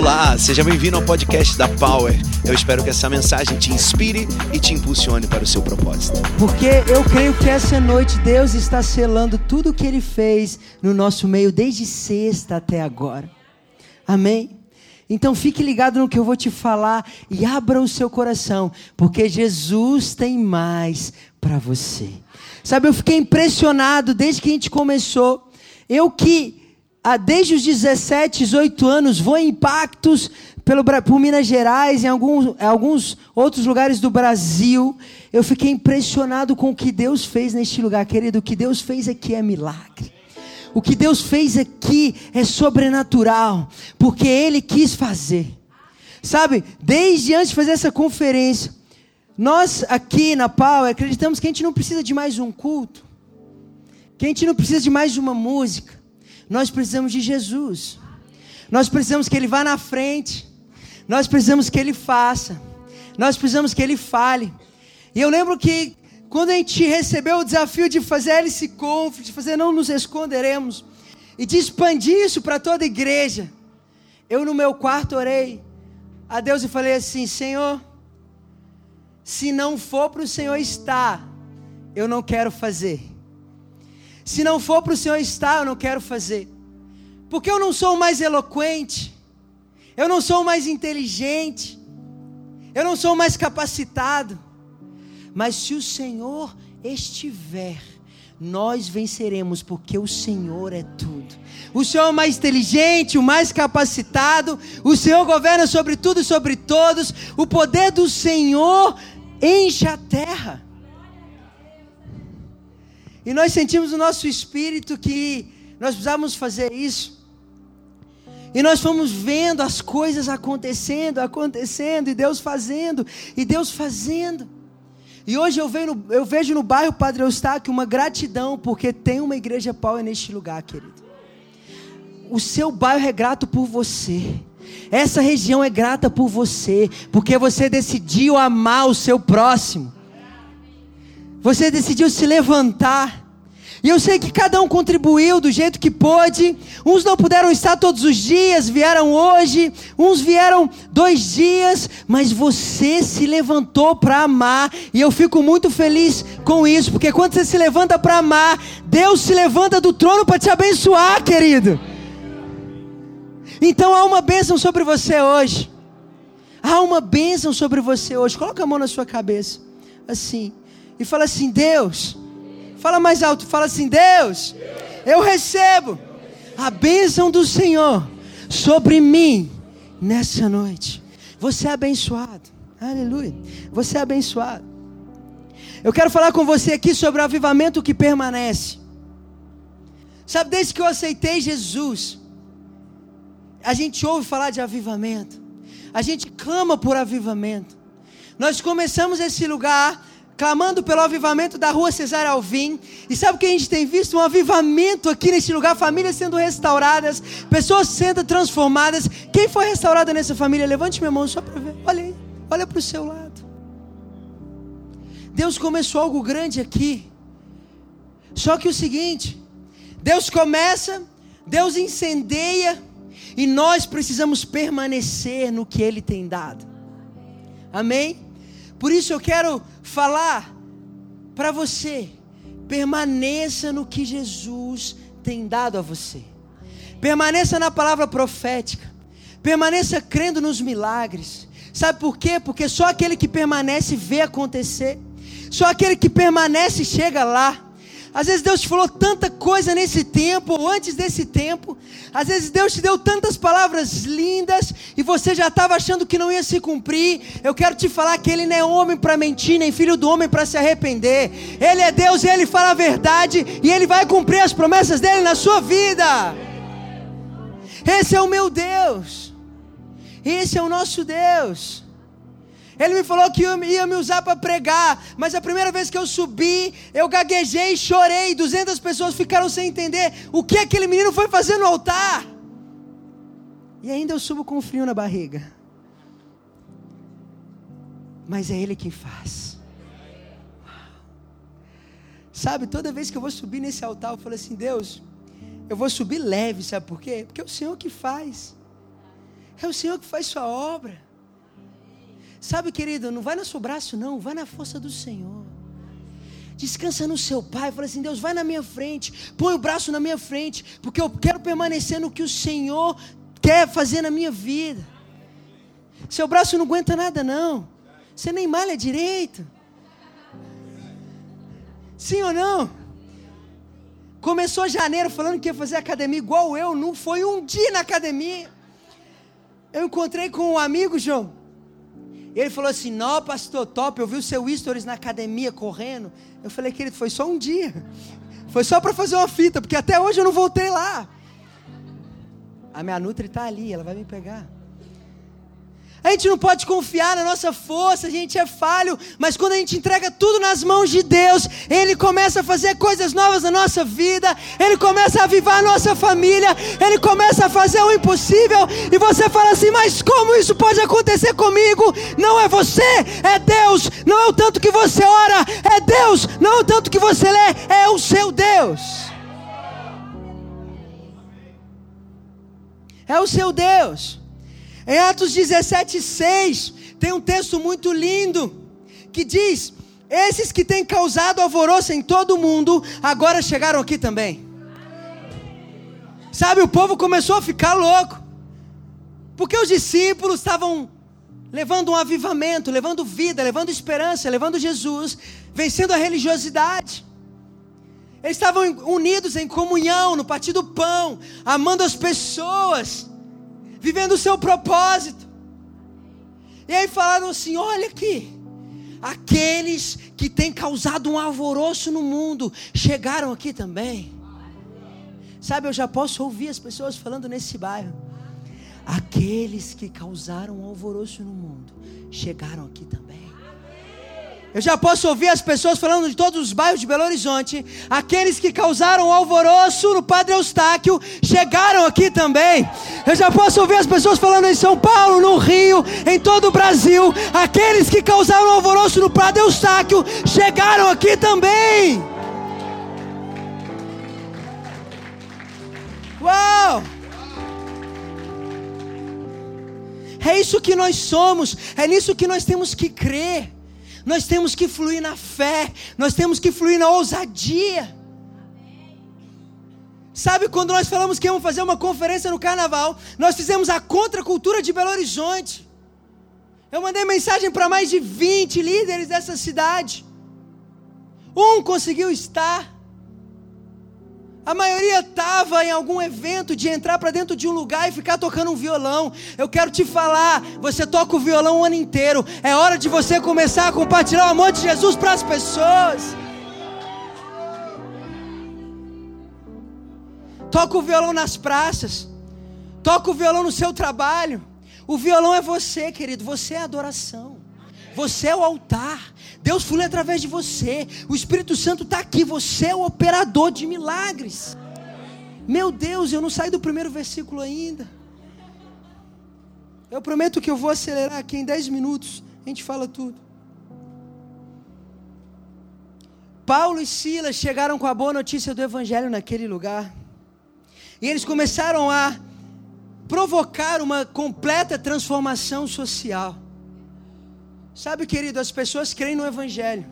Olá, seja bem-vindo ao podcast da Power. Eu espero que essa mensagem te inspire e te impulsione para o seu propósito. Porque eu creio que essa noite Deus está selando tudo o que Ele fez no nosso meio, desde sexta até agora. Amém? Então fique ligado no que eu vou te falar e abra o seu coração, porque Jesus tem mais para você. Sabe, eu fiquei impressionado desde que a gente começou. Eu que ah, desde os 17, 18 anos, vou em impactos pelo, por Minas Gerais, em alguns, em alguns outros lugares do Brasil. Eu fiquei impressionado com o que Deus fez neste lugar, querido. O que Deus fez aqui é milagre. O que Deus fez aqui é sobrenatural, porque Ele quis fazer. Sabe, desde antes de fazer essa conferência, nós aqui na Power acreditamos que a gente não precisa de mais um culto, que a gente não precisa de mais uma música nós precisamos de Jesus. Nós precisamos que Ele vá na frente. Nós precisamos que Ele faça. Nós precisamos que Ele fale. E eu lembro que quando a gente recebeu o desafio de fazer Alice Conf, de fazer Não Nos Esconderemos, e de expandir isso para toda a igreja, eu no meu quarto orei a Deus e falei assim: Senhor, se não for para o Senhor estar, eu não quero fazer. Se não for para o Senhor estar, eu não quero fazer. Porque eu não sou mais eloquente, eu não sou mais inteligente, eu não sou mais capacitado. Mas se o Senhor estiver, nós venceremos, porque o Senhor é tudo. O Senhor é o mais inteligente, o mais capacitado, o Senhor governa sobre tudo e sobre todos. O poder do Senhor enche a terra. E nós sentimos no nosso espírito que nós precisávamos fazer isso. E nós fomos vendo as coisas acontecendo, acontecendo, e Deus fazendo, e Deus fazendo. E hoje eu, venho eu vejo no bairro Padre Eustáquio uma gratidão, porque tem uma igreja Power neste lugar, querido. O seu bairro é grato por você. Essa região é grata por você, porque você decidiu amar o seu próximo. Você decidiu se levantar. E eu sei que cada um contribuiu do jeito que pôde. Uns não puderam estar todos os dias, vieram hoje. Uns vieram dois dias. Mas você se levantou para amar. E eu fico muito feliz com isso. Porque quando você se levanta para amar, Deus se levanta do trono para te abençoar, querido. Então há uma bênção sobre você hoje. Há uma bênção sobre você hoje. Coloca a mão na sua cabeça. Assim e fala assim: Deus, fala mais alto, fala assim: Deus, eu recebo a bênção do Senhor sobre mim nessa noite. Você é abençoado, aleluia. Você é abençoado. Eu quero falar com você aqui sobre o avivamento que permanece. Sabe, desde que eu aceitei Jesus, a gente ouve falar de avivamento, a gente clama por avivamento. Nós começamos esse lugar clamando pelo avivamento da rua Cesário Alvim. E sabe o que a gente tem visto? Um avivamento aqui nesse lugar, famílias sendo restauradas, pessoas sendo transformadas. Quem foi restaurada nessa família? Levante minha mão só para ver. Olha aí, olha para o seu lado. Deus começou algo grande aqui. Só que o seguinte, Deus começa, Deus incendeia, e nós precisamos permanecer no que Ele tem dado. Amém? Por isso eu quero falar para você: permaneça no que Jesus tem dado a você, permaneça na palavra profética, permaneça crendo nos milagres. Sabe por quê? Porque só aquele que permanece vê acontecer, só aquele que permanece chega lá. Às vezes Deus te falou tanta coisa nesse tempo, ou antes desse tempo. Às vezes Deus te deu tantas palavras lindas e você já estava achando que não ia se cumprir. Eu quero te falar que Ele não é homem para mentir, nem filho do homem para se arrepender. Ele é Deus e Ele fala a verdade e Ele vai cumprir as promessas dele na sua vida. Esse é o meu Deus. Esse é o nosso Deus. Ele me falou que ia me usar para pregar, mas a primeira vez que eu subi, eu gaguejei, chorei. 200 pessoas ficaram sem entender o que aquele menino foi fazer no altar. E ainda eu subo com frio na barriga. Mas é Ele quem faz. Sabe, toda vez que eu vou subir nesse altar, eu falo assim: Deus, eu vou subir leve, sabe por quê? Porque é o Senhor que faz. É o Senhor que faz sua obra. Sabe, querido, não vai no seu braço, não, vai na força do Senhor. Descansa no seu pai, fala assim: Deus, vai na minha frente, põe o braço na minha frente, porque eu quero permanecer no que o Senhor quer fazer na minha vida. Seu braço não aguenta nada, não. Você nem malha direito. Sim ou não? Começou janeiro falando que ia fazer academia igual eu, não foi um dia na academia. Eu encontrei com um amigo, João. Ele falou assim: Não, pastor, top, eu vi o seu stories na academia correndo. Eu falei, querido, foi só um dia. Foi só para fazer uma fita, porque até hoje eu não voltei lá. A minha Nutri está ali, ela vai me pegar. A gente não pode confiar na nossa força, a gente é falho, mas quando a gente entrega tudo nas mãos de Deus, Ele começa a fazer coisas novas na nossa vida, Ele começa a avivar a nossa família, Ele começa a fazer o impossível, e você fala assim: mas como isso pode acontecer comigo? Não é você, é Deus, não é o tanto que você ora, é Deus, não é o tanto que você lê, é o seu Deus. É o seu Deus. Em Atos 17, 6, tem um texto muito lindo que diz: Esses que têm causado alvoroço em todo o mundo, agora chegaram aqui também. Sabe, o povo começou a ficar louco, porque os discípulos estavam levando um avivamento, levando vida, levando esperança, levando Jesus, vencendo a religiosidade. Eles estavam unidos em comunhão, no partir do pão, amando as pessoas vivendo o seu propósito. E aí falaram assim: olha aqui, aqueles que têm causado um alvoroço no mundo chegaram aqui também. Sabe, eu já posso ouvir as pessoas falando nesse bairro. Aqueles que causaram um alvoroço no mundo chegaram aqui também. Eu já posso ouvir as pessoas falando de todos os bairros de Belo Horizonte. Aqueles que causaram alvoroço no Padre Eustáquio chegaram aqui também. Eu já posso ouvir as pessoas falando em São Paulo, no Rio, em todo o Brasil. Aqueles que causaram alvoroço no Padre Eustáquio chegaram aqui também. Uau! É isso que nós somos, é nisso que nós temos que crer. Nós temos que fluir na fé, nós temos que fluir na ousadia. Sabe quando nós falamos que íamos fazer uma conferência no carnaval, nós fizemos a contracultura de Belo Horizonte. Eu mandei mensagem para mais de 20 líderes dessa cidade. Um conseguiu estar. A maioria estava em algum evento de entrar para dentro de um lugar e ficar tocando um violão. Eu quero te falar, você toca o violão o ano inteiro. É hora de você começar a compartilhar o amor de Jesus para as pessoas. Toca o violão nas praças. Toca o violão no seu trabalho. O violão é você, querido. Você é adoração. Você é o altar. Deus flui através de você. O Espírito Santo está aqui. Você é o operador de milagres. Meu Deus, eu não saí do primeiro versículo ainda. Eu prometo que eu vou acelerar aqui em 10 minutos. A gente fala tudo. Paulo e Silas chegaram com a boa notícia do Evangelho naquele lugar. E eles começaram a provocar uma completa transformação social. Sabe, querido, as pessoas creem no Evangelho.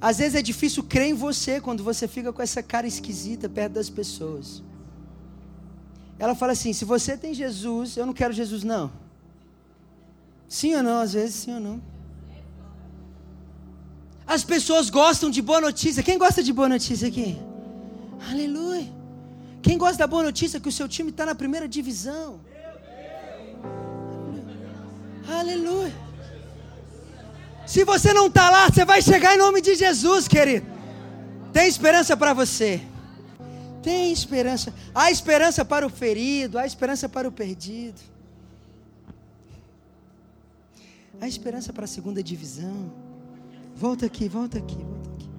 Às vezes é difícil crer em você quando você fica com essa cara esquisita perto das pessoas. Ela fala assim: se você tem Jesus, eu não quero Jesus, não. Sim ou não? Às vezes, sim ou não. As pessoas gostam de boa notícia. Quem gosta de boa notícia aqui? Aleluia. Quem gosta da boa notícia que o seu time está na primeira divisão? Aleluia. Se você não está lá, você vai chegar em nome de Jesus, querido. Tem esperança para você. Tem esperança. Há esperança para o ferido, há esperança para o perdido. Há esperança para a segunda divisão. Volta aqui, volta aqui, volta aqui.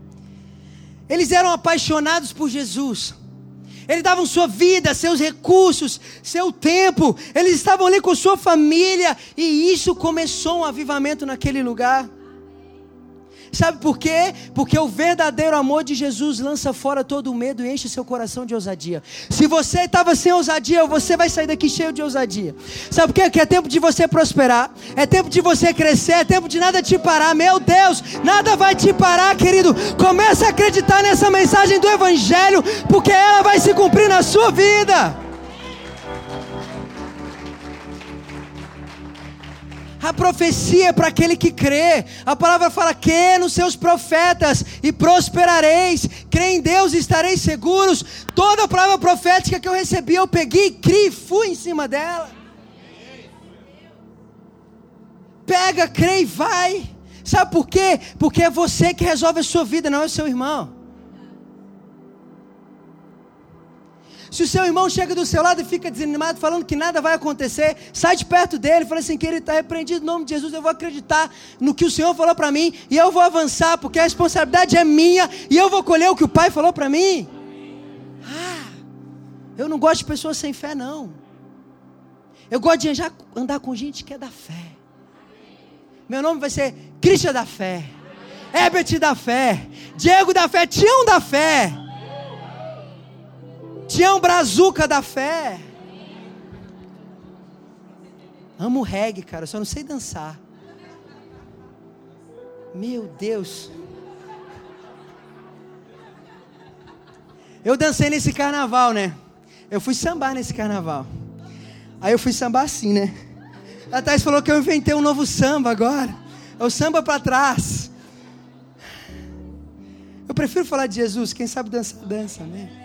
Eles eram apaixonados por Jesus. Eles davam sua vida, seus recursos, seu tempo. Eles estavam ali com sua família. E isso começou um avivamento naquele lugar. Sabe por quê? Porque o verdadeiro amor de Jesus lança fora todo o medo e enche seu coração de ousadia. Se você estava sem ousadia, você vai sair daqui cheio de ousadia. Sabe por quê? Que é tempo de você prosperar, é tempo de você crescer, é tempo de nada te parar. Meu Deus, nada vai te parar, querido. Comece a acreditar nessa mensagem do Evangelho, porque ela vai se cumprir na sua vida. A profecia é para aquele que crê. A palavra fala: crê nos seus profetas e prosperareis. Crê em Deus e estareis seguros. Toda a palavra profética que eu recebi, eu peguei, criei, fui em cima dela. Pega, crê e vai. Sabe por quê? Porque é você que resolve a sua vida, não é o seu irmão. Se o seu irmão chega do seu lado e fica desanimado, falando que nada vai acontecer, sai de perto dele, fala assim: que ele está repreendido no nome de Jesus. Eu vou acreditar no que o Senhor falou para mim e eu vou avançar, porque a responsabilidade é minha e eu vou colher o que o Pai falou para mim. Ah, eu não gosto de pessoas sem fé, não. Eu gosto de andar com gente que é da fé. Meu nome vai ser Cristian da fé, Herbert da fé, Diego da fé, Tião da fé. Tião Brazuca da fé. Amo reggae, cara, só não sei dançar. Meu Deus. Eu dancei nesse carnaval, né? Eu fui sambar nesse carnaval. Aí eu fui sambar assim, né? A Thais falou que eu inventei um novo samba agora. É o samba para trás. Eu prefiro falar de Jesus. Quem sabe dançar, dança, né?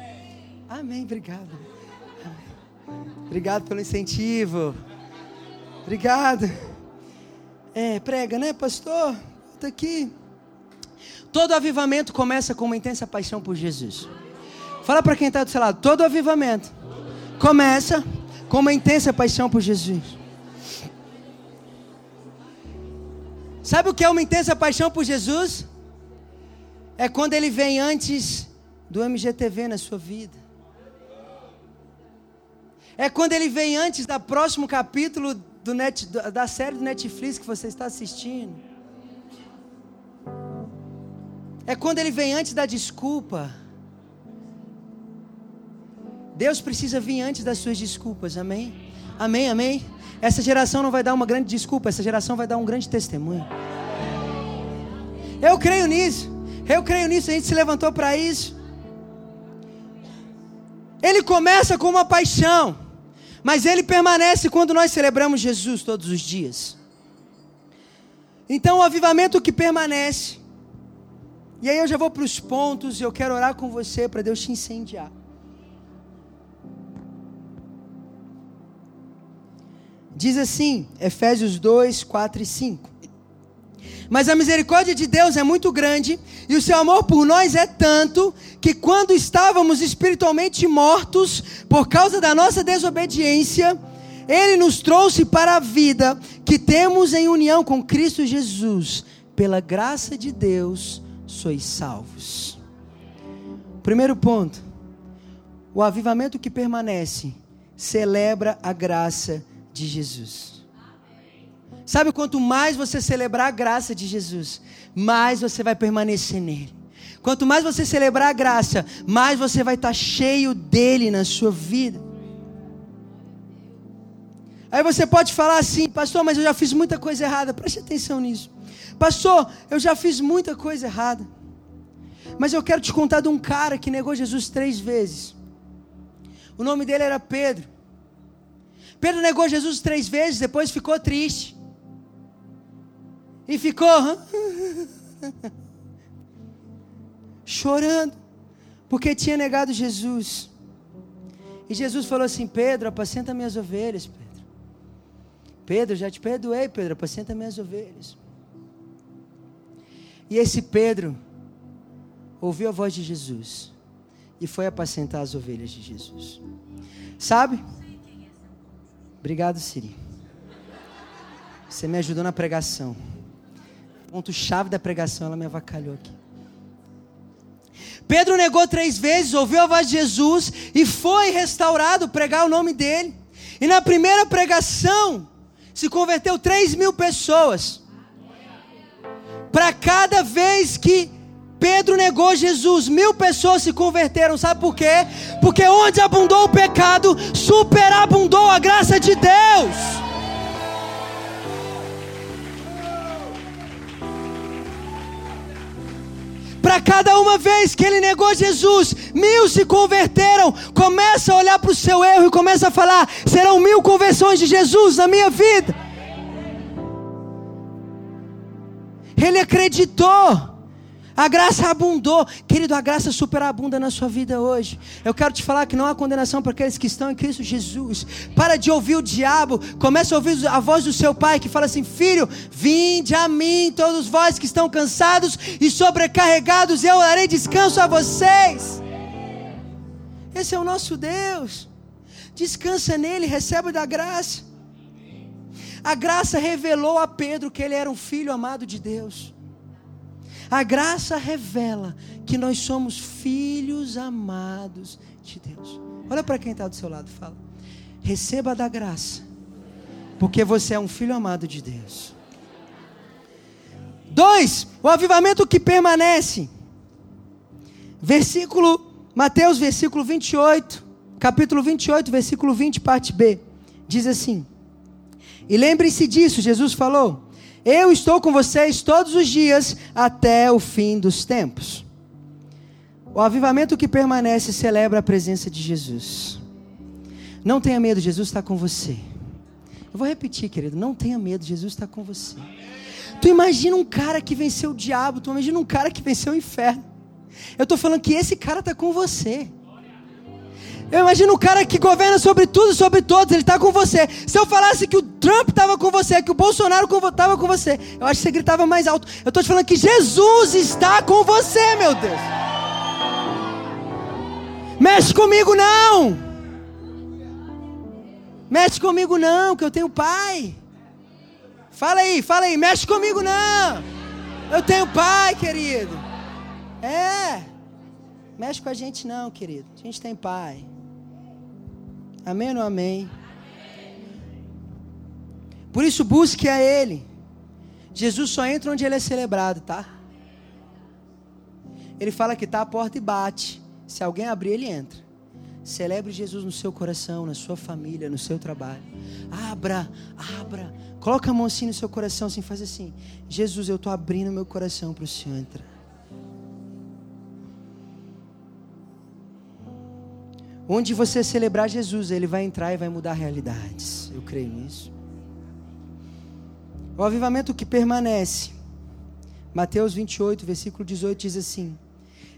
Amém, obrigado. Obrigado pelo incentivo. Obrigado. É, prega, né, pastor? Está aqui. Todo avivamento começa com uma intensa paixão por Jesus. Fala para quem está do seu lado. Todo avivamento começa com uma intensa paixão por Jesus. Sabe o que é uma intensa paixão por Jesus? É quando ele vem antes do MGTV na sua vida. É quando ele vem antes do próximo capítulo do net, da série do Netflix que você está assistindo. É quando ele vem antes da desculpa. Deus precisa vir antes das suas desculpas, amém? Amém, amém? Essa geração não vai dar uma grande desculpa, essa geração vai dar um grande testemunho. Eu creio nisso, eu creio nisso, a gente se levantou para isso. Ele começa com uma paixão. Mas ele permanece quando nós celebramos Jesus todos os dias. Então, o avivamento que permanece. E aí eu já vou para os pontos e eu quero orar com você para Deus te incendiar. Diz assim, Efésios 2, 4 e 5. Mas a misericórdia de Deus é muito grande e o seu amor por nós é tanto que quando estávamos espiritualmente mortos por causa da nossa desobediência, ele nos trouxe para a vida que temos em união com Cristo Jesus. Pela graça de Deus sois salvos. Primeiro ponto. O avivamento que permanece celebra a graça de Jesus. Sabe quanto mais você celebrar a graça de Jesus, mais você vai permanecer nele. Quanto mais você celebrar a graça, mais você vai estar cheio dele na sua vida. Aí você pode falar assim, pastor, mas eu já fiz muita coisa errada. Preste atenção nisso. Pastor, eu já fiz muita coisa errada. Mas eu quero te contar de um cara que negou Jesus três vezes. O nome dele era Pedro. Pedro negou Jesus três vezes, depois ficou triste e ficou chorando, porque tinha negado Jesus. E Jesus falou assim: Pedro, apacenta minhas ovelhas, Pedro. Pedro, já te perdoei, Pedro, apacenta minhas ovelhas. E esse Pedro ouviu a voz de Jesus e foi apacentar as ovelhas de Jesus. Sabe? Obrigado, Siri. Você me ajudou na pregação ponto-chave da pregação, ela me avacalhou aqui. Pedro negou três vezes, ouviu a voz de Jesus e foi restaurado pregar o nome dele. E na primeira pregação se converteu três mil pessoas. Para cada vez que Pedro negou Jesus, mil pessoas se converteram, sabe por quê? Porque onde abundou o pecado, superabundou a graça de Deus. Para cada uma vez que ele negou Jesus, mil se converteram. Começa a olhar para o seu erro e começa a falar: serão mil conversões de Jesus na minha vida. Ele acreditou. A graça abundou. Querido, a graça superabunda na sua vida hoje. Eu quero te falar que não há condenação para aqueles que estão em Cristo Jesus. Para de ouvir o diabo. Comece a ouvir a voz do seu pai que fala assim: Filho, vinde a mim, todos vós que estão cansados e sobrecarregados, eu darei descanso a vocês. Esse é o nosso Deus. Descansa nele, recebe da graça. A graça revelou a Pedro que ele era um filho amado de Deus. A graça revela que nós somos filhos amados de Deus. Olha para quem está do seu lado, fala. Receba da graça, porque você é um filho amado de Deus. Dois, o avivamento que permanece. Versículo, Mateus, versículo 28, capítulo 28, versículo 20, parte B. Diz assim: E lembre-se disso, Jesus falou eu estou com vocês todos os dias até o fim dos tempos. O avivamento que permanece celebra a presença de Jesus. Não tenha medo, Jesus está com você. Eu vou repetir, querido, não tenha medo, Jesus está com você. Tu imagina um cara que venceu o diabo, tu imagina um cara que venceu o inferno. Eu estou falando que esse cara está com você. Eu imagino um cara que governa sobre tudo e sobre todos, ele está com você. Se eu falasse que o Trump estava com você, que o Bolsonaro estava com você, eu acho que você gritava mais alto. Eu estou te falando que Jesus está com você, meu Deus. Mexe comigo não. Mexe comigo não, que eu tenho pai. Fala aí, fala aí, mexe comigo não. Eu tenho pai, querido. É. Mexe com a gente não, querido. A gente tem pai. Amém ou amém? Por isso busque a Ele. Jesus só entra onde Ele é celebrado, tá? Ele fala que está à porta e bate. Se alguém abrir, Ele entra. Celebre Jesus no seu coração, na sua família, no seu trabalho. Abra, abra. Coloca a mão assim no seu coração, assim, faz assim. Jesus, eu estou abrindo meu coração para o Senhor entrar. Onde você celebrar Jesus, ele vai entrar e vai mudar realidades. Eu creio nisso. O avivamento que permanece. Mateus 28, versículo 18 diz assim: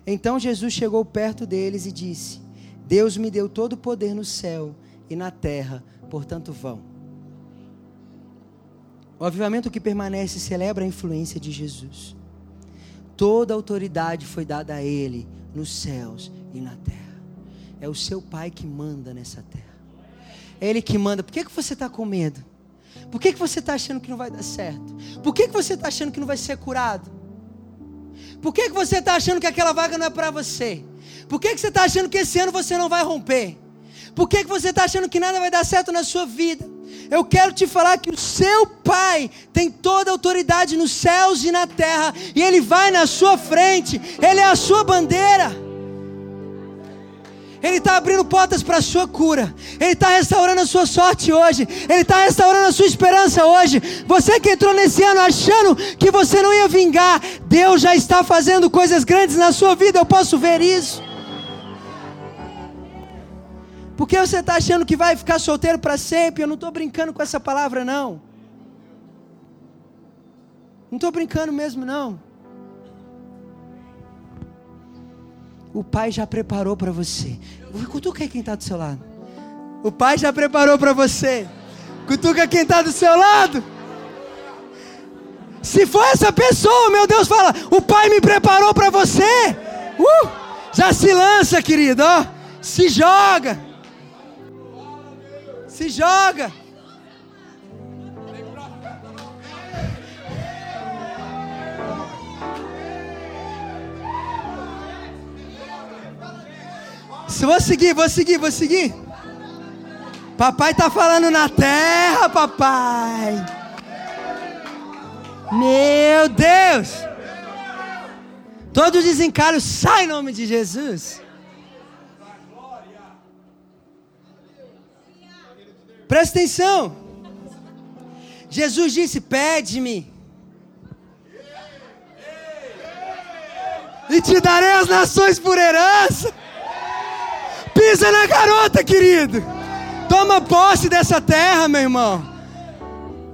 Então Jesus chegou perto deles e disse: Deus me deu todo o poder no céu e na terra, portanto vão. O avivamento que permanece celebra a influência de Jesus. Toda autoridade foi dada a Ele nos céus e na terra. É o seu pai que manda nessa terra. É Ele que manda. Por que, que você está com medo? Por que, que você está achando que não vai dar certo? Por que, que você está achando que não vai ser curado? Por que, que você está achando que aquela vaga não é para você? Por que, que você está achando que esse ano você não vai romper? Por que, que você está achando que nada vai dar certo na sua vida? Eu quero te falar que o seu Pai tem toda a autoridade nos céus e na terra, e Ele vai na sua frente, Ele é a sua bandeira. Ele está abrindo portas para a sua cura. Ele está restaurando a sua sorte hoje. Ele está restaurando a sua esperança hoje. Você que entrou nesse ano achando que você não ia vingar, Deus já está fazendo coisas grandes na sua vida. Eu posso ver isso. Por que você está achando que vai ficar solteiro para sempre? Eu não estou brincando com essa palavra, não. Não estou brincando mesmo, não. O Pai já preparou para você. Cutuca quem está do seu lado. O Pai já preparou para você. Cutuca quem está do seu lado. Se for essa pessoa, meu Deus, fala: O Pai me preparou para você. Uh, já se lança, querido. Ó, se joga. Se joga. Se vou seguir, vou seguir, vou seguir. Papai tá falando na terra, papai. Meu Deus! Todo desencalho sai em nome de Jesus. Presta atenção. Jesus disse: Pede-me. E te darei as nações por herança. Pisa na garota, querido. Toma posse dessa terra, meu irmão.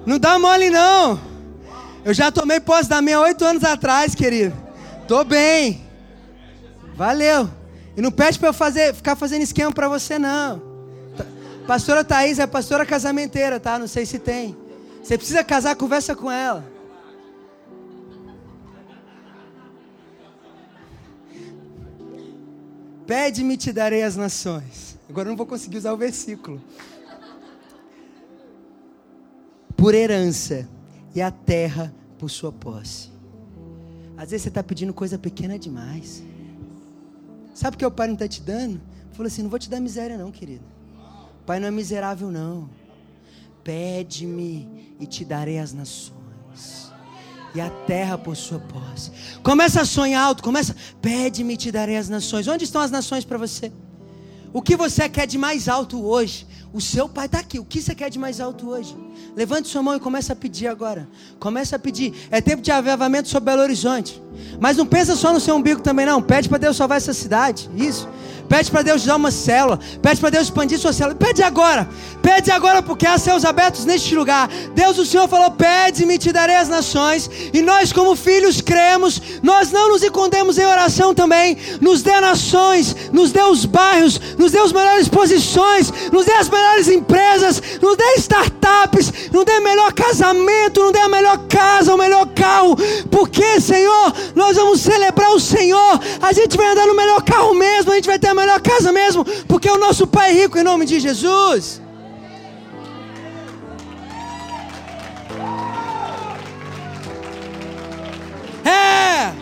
Não dá mole, não. Eu já tomei posse da minha oito anos atrás, querido. Tô bem. Valeu. E não pede para eu fazer, ficar fazendo esquema para você, não. Pastora Thaís é pastora casamenteira, tá? Não sei se tem. Você precisa casar, conversa com ela. Pede-me, te darei as nações. Agora eu não vou conseguir usar o versículo. Por herança e a terra por sua posse. Às vezes você está pedindo coisa pequena demais. Sabe o que o pai não está te dando? Falou assim: não vou te dar miséria, não, querido. Pai não é miserável, não. Pede-me e te darei as nações, e a terra por sua posse. Começa a sonhar alto, começa. Pede-me te darei as nações. Onde estão as nações para você? O que você quer de mais alto hoje? O seu pai está aqui. O que você quer de mais alto hoje? Levante sua mão e comece a pedir agora. Comece a pedir. É tempo de avivamento sobre Belo Horizonte. Mas não pensa só no seu umbigo também, não. Pede para Deus salvar essa cidade. Isso. Pede para Deus dar uma célula. Pede para Deus expandir sua célula. Pede agora. Pede agora, porque há céus abertos neste lugar. Deus, o Senhor falou: Pede-me, te darei as nações. E nós, como filhos, cremos. Nós não nos escondemos em oração também. Nos dê nações, nos dê os bairros, nos dê as melhores posições, nos dê as melhores empresas, nos dê startups, nos dê melhor casamento, nos dê a melhor casa, o melhor carro. Porque, Senhor, nós vamos celebrar o Senhor. A gente vai andar no melhor carro mesmo, a gente vai ter melhor casa mesmo, porque o nosso Pai é rico em nome de Jesus. É.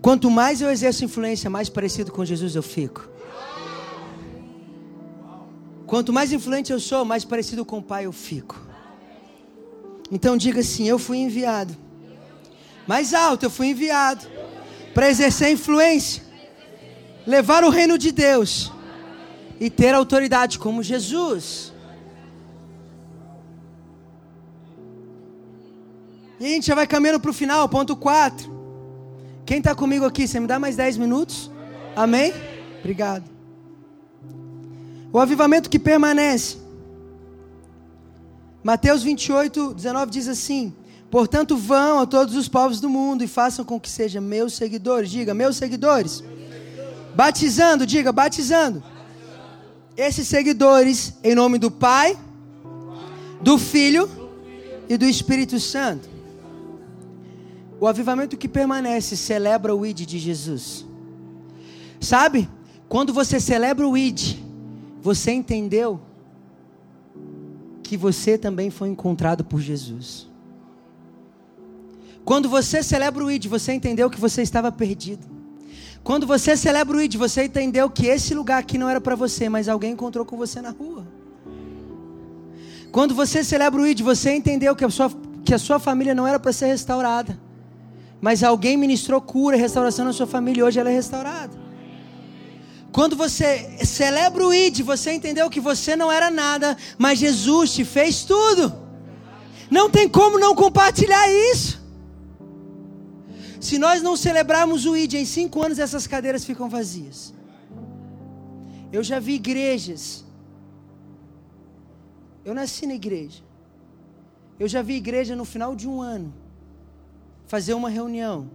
Quanto mais eu exerço influência, mais parecido com Jesus eu fico. Quanto mais influente eu sou, mais parecido com o Pai eu fico. Então diga assim: Eu fui enviado mais alto, eu fui enviado para exercer influência, levar o reino de Deus e ter autoridade como Jesus. E a gente já vai caminhando para o final, ponto 4. Quem está comigo aqui, você me dá mais 10 minutos? Amém? Obrigado. O avivamento que permanece. Mateus 28, 19 diz assim: Portanto, vão a todos os povos do mundo e façam com que sejam meus seguidores. Diga, meus seguidores. Batizando, diga, batizando. Esses seguidores, em nome do Pai, do Filho e do Espírito Santo. O avivamento que permanece celebra o ID de Jesus. Sabe? Quando você celebra o ID, você entendeu que você também foi encontrado por Jesus. Quando você celebra o ID, você entendeu que você estava perdido. Quando você celebra o ID, você entendeu que esse lugar aqui não era para você, mas alguém encontrou com você na rua. Quando você celebra o ID, você entendeu que a sua, que a sua família não era para ser restaurada, mas alguém ministrou cura e restauração na sua família e hoje ela é restaurada. Quando você celebra o ID, você entendeu que você não era nada, mas Jesus te fez tudo. Não tem como não compartilhar isso. Se nós não celebrarmos o ID em cinco anos, essas cadeiras ficam vazias. Eu já vi igrejas. Eu nasci na igreja. Eu já vi igreja no final de um ano fazer uma reunião,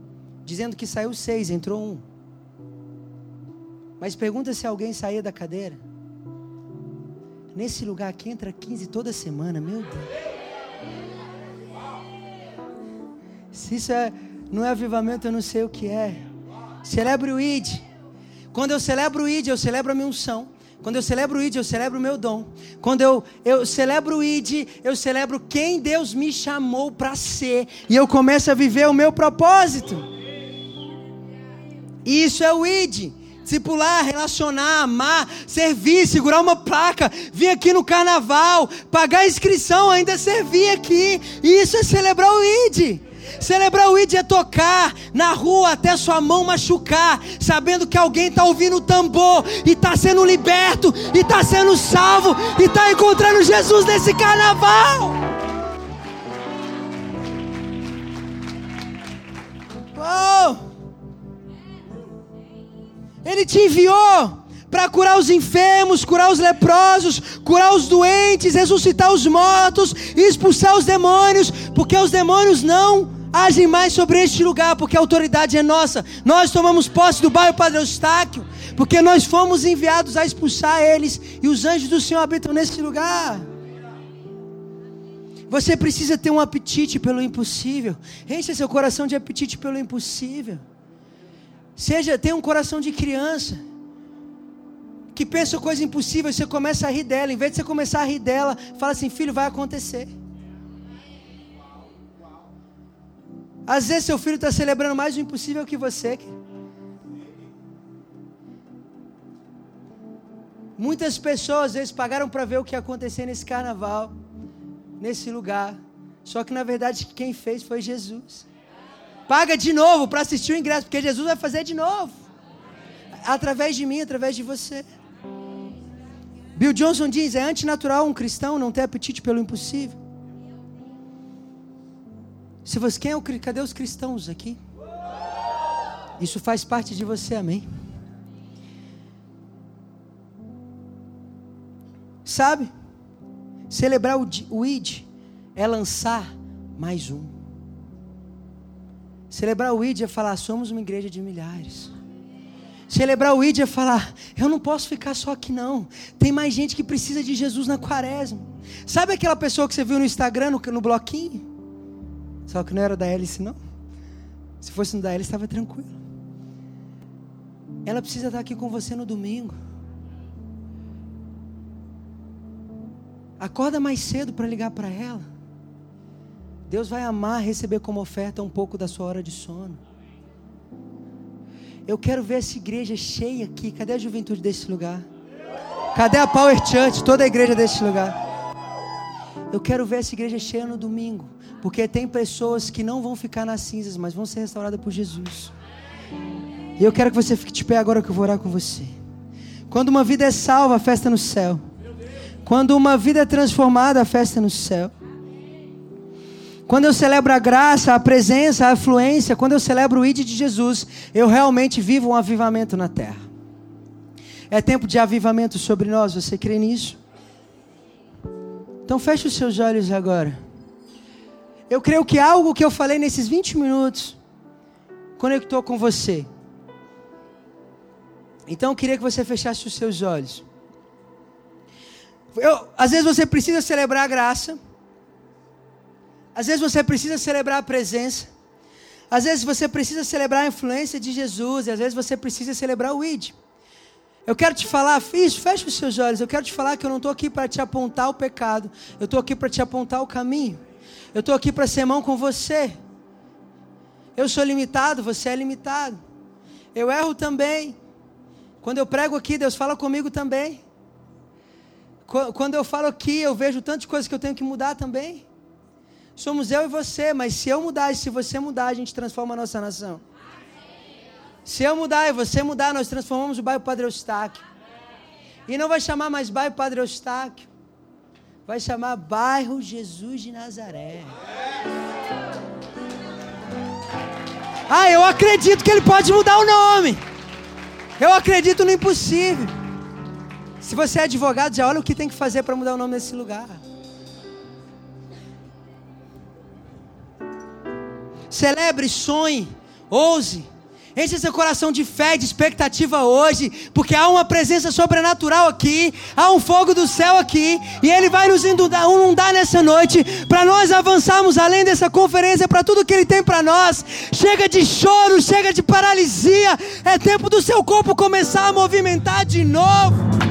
dizendo que saiu seis, entrou um. Mas pergunta se alguém saía da cadeira. Nesse lugar aqui entra 15 toda semana, meu Deus. Se isso é não é avivamento, eu não sei o que é. Celebre o ID. Quando eu celebro o ID, eu celebro a minha unção. Quando eu celebro o ID, eu celebro o meu dom. Quando eu, eu celebro o ID, eu celebro quem Deus me chamou para ser. E eu começo a viver o meu propósito. E isso é o ID. discipular, relacionar, amar, servir, segurar uma placa, vir aqui no carnaval, pagar a inscrição, ainda servir aqui. Isso é celebrar o ID. Celebrar o ID é tocar na rua até sua mão machucar, sabendo que alguém está ouvindo o tambor e está sendo liberto, e está sendo salvo, e está encontrando Jesus nesse carnaval. Oh! Ele te enviou para curar os enfermos, curar os leprosos, curar os doentes, ressuscitar os mortos expulsar os demônios, porque os demônios não agem mais sobre este lugar, porque a autoridade é nossa. Nós tomamos posse do bairro Padre Eustáquio, porque nós fomos enviados a expulsar eles e os anjos do Senhor habitam neste lugar. Você precisa ter um apetite pelo impossível. Encha seu coração de apetite pelo impossível. Seja, tenha um coração de criança que pensa coisa impossível, você começa a rir dela. Em vez de você começar a rir dela, fala assim: filho, vai acontecer. Às vezes seu filho está celebrando mais o impossível que você. Muitas pessoas às vezes pagaram para ver o que ia acontecer nesse carnaval, nesse lugar. Só que na verdade quem fez foi Jesus. Paga de novo para assistir o ingresso, porque Jesus vai fazer de novo. Através de mim, através de você. Bill Johnson diz: é antinatural um cristão não ter apetite pelo impossível. Se você quem é o cadê os cristãos aqui? Isso faz parte de você, amém? Sabe? Celebrar o, o ID é lançar mais um. Celebrar o ID é falar, somos uma igreja de milhares. Celebrar o ID é falar, eu não posso ficar só aqui não. Tem mais gente que precisa de Jesus na quaresma. Sabe aquela pessoa que você viu no Instagram, no, no bloquinho? Só que não era da hélice, não. Se fosse no da hélice, estava tranquilo. Ela precisa estar aqui com você no domingo. Acorda mais cedo para ligar para ela. Deus vai amar receber como oferta um pouco da sua hora de sono. Eu quero ver essa igreja cheia aqui. Cadê a juventude desse lugar? Cadê a Power Church? Toda a igreja desse lugar. Eu quero ver essa igreja cheia no domingo. Porque tem pessoas que não vão ficar nas cinzas, mas vão ser restauradas por Jesus. E eu quero que você fique de pé agora que eu vou orar com você. Quando uma vida é salva, a festa é no céu. Quando uma vida é transformada, a festa é no céu. Quando eu celebro a graça, a presença, a afluência, quando eu celebro o ID de Jesus, eu realmente vivo um avivamento na terra. É tempo de avivamento sobre nós, você crê nisso? Então feche os seus olhos agora. Eu creio que algo que eu falei nesses 20 minutos conectou com você. Então eu queria que você fechasse os seus olhos. Eu, às vezes você precisa celebrar a graça. Às vezes você precisa celebrar a presença. Às vezes você precisa celebrar a influência de Jesus. E às vezes você precisa celebrar o ID. Eu quero te falar, isso, fecha os seus olhos. Eu quero te falar que eu não estou aqui para te apontar o pecado. Eu estou aqui para te apontar o caminho. Eu estou aqui para ser mão com você. Eu sou limitado, você é limitado. Eu erro também. Quando eu prego aqui, Deus fala comigo também. Quando eu falo aqui, eu vejo tantas coisas que eu tenho que mudar também. Somos eu e você, mas se eu mudar e se você mudar, a gente transforma a nossa nação. Se eu mudar e você mudar, nós transformamos o bairro Padre Eustáquio. E não vai chamar mais bairro Padre Eustáquio. Vai chamar bairro Jesus de Nazaré. Ah, eu acredito que ele pode mudar o nome. Eu acredito no impossível. Se você é advogado, já olha o que tem que fazer para mudar o nome desse lugar. Celebre, sonhe, ouse. Enche seu coração de fé, de expectativa hoje, porque há uma presença sobrenatural aqui, há um fogo do céu aqui, e Ele vai nos inundar nessa noite, para nós avançarmos além dessa conferência, para tudo que Ele tem para nós. Chega de choro, chega de paralisia, é tempo do seu corpo começar a movimentar de novo.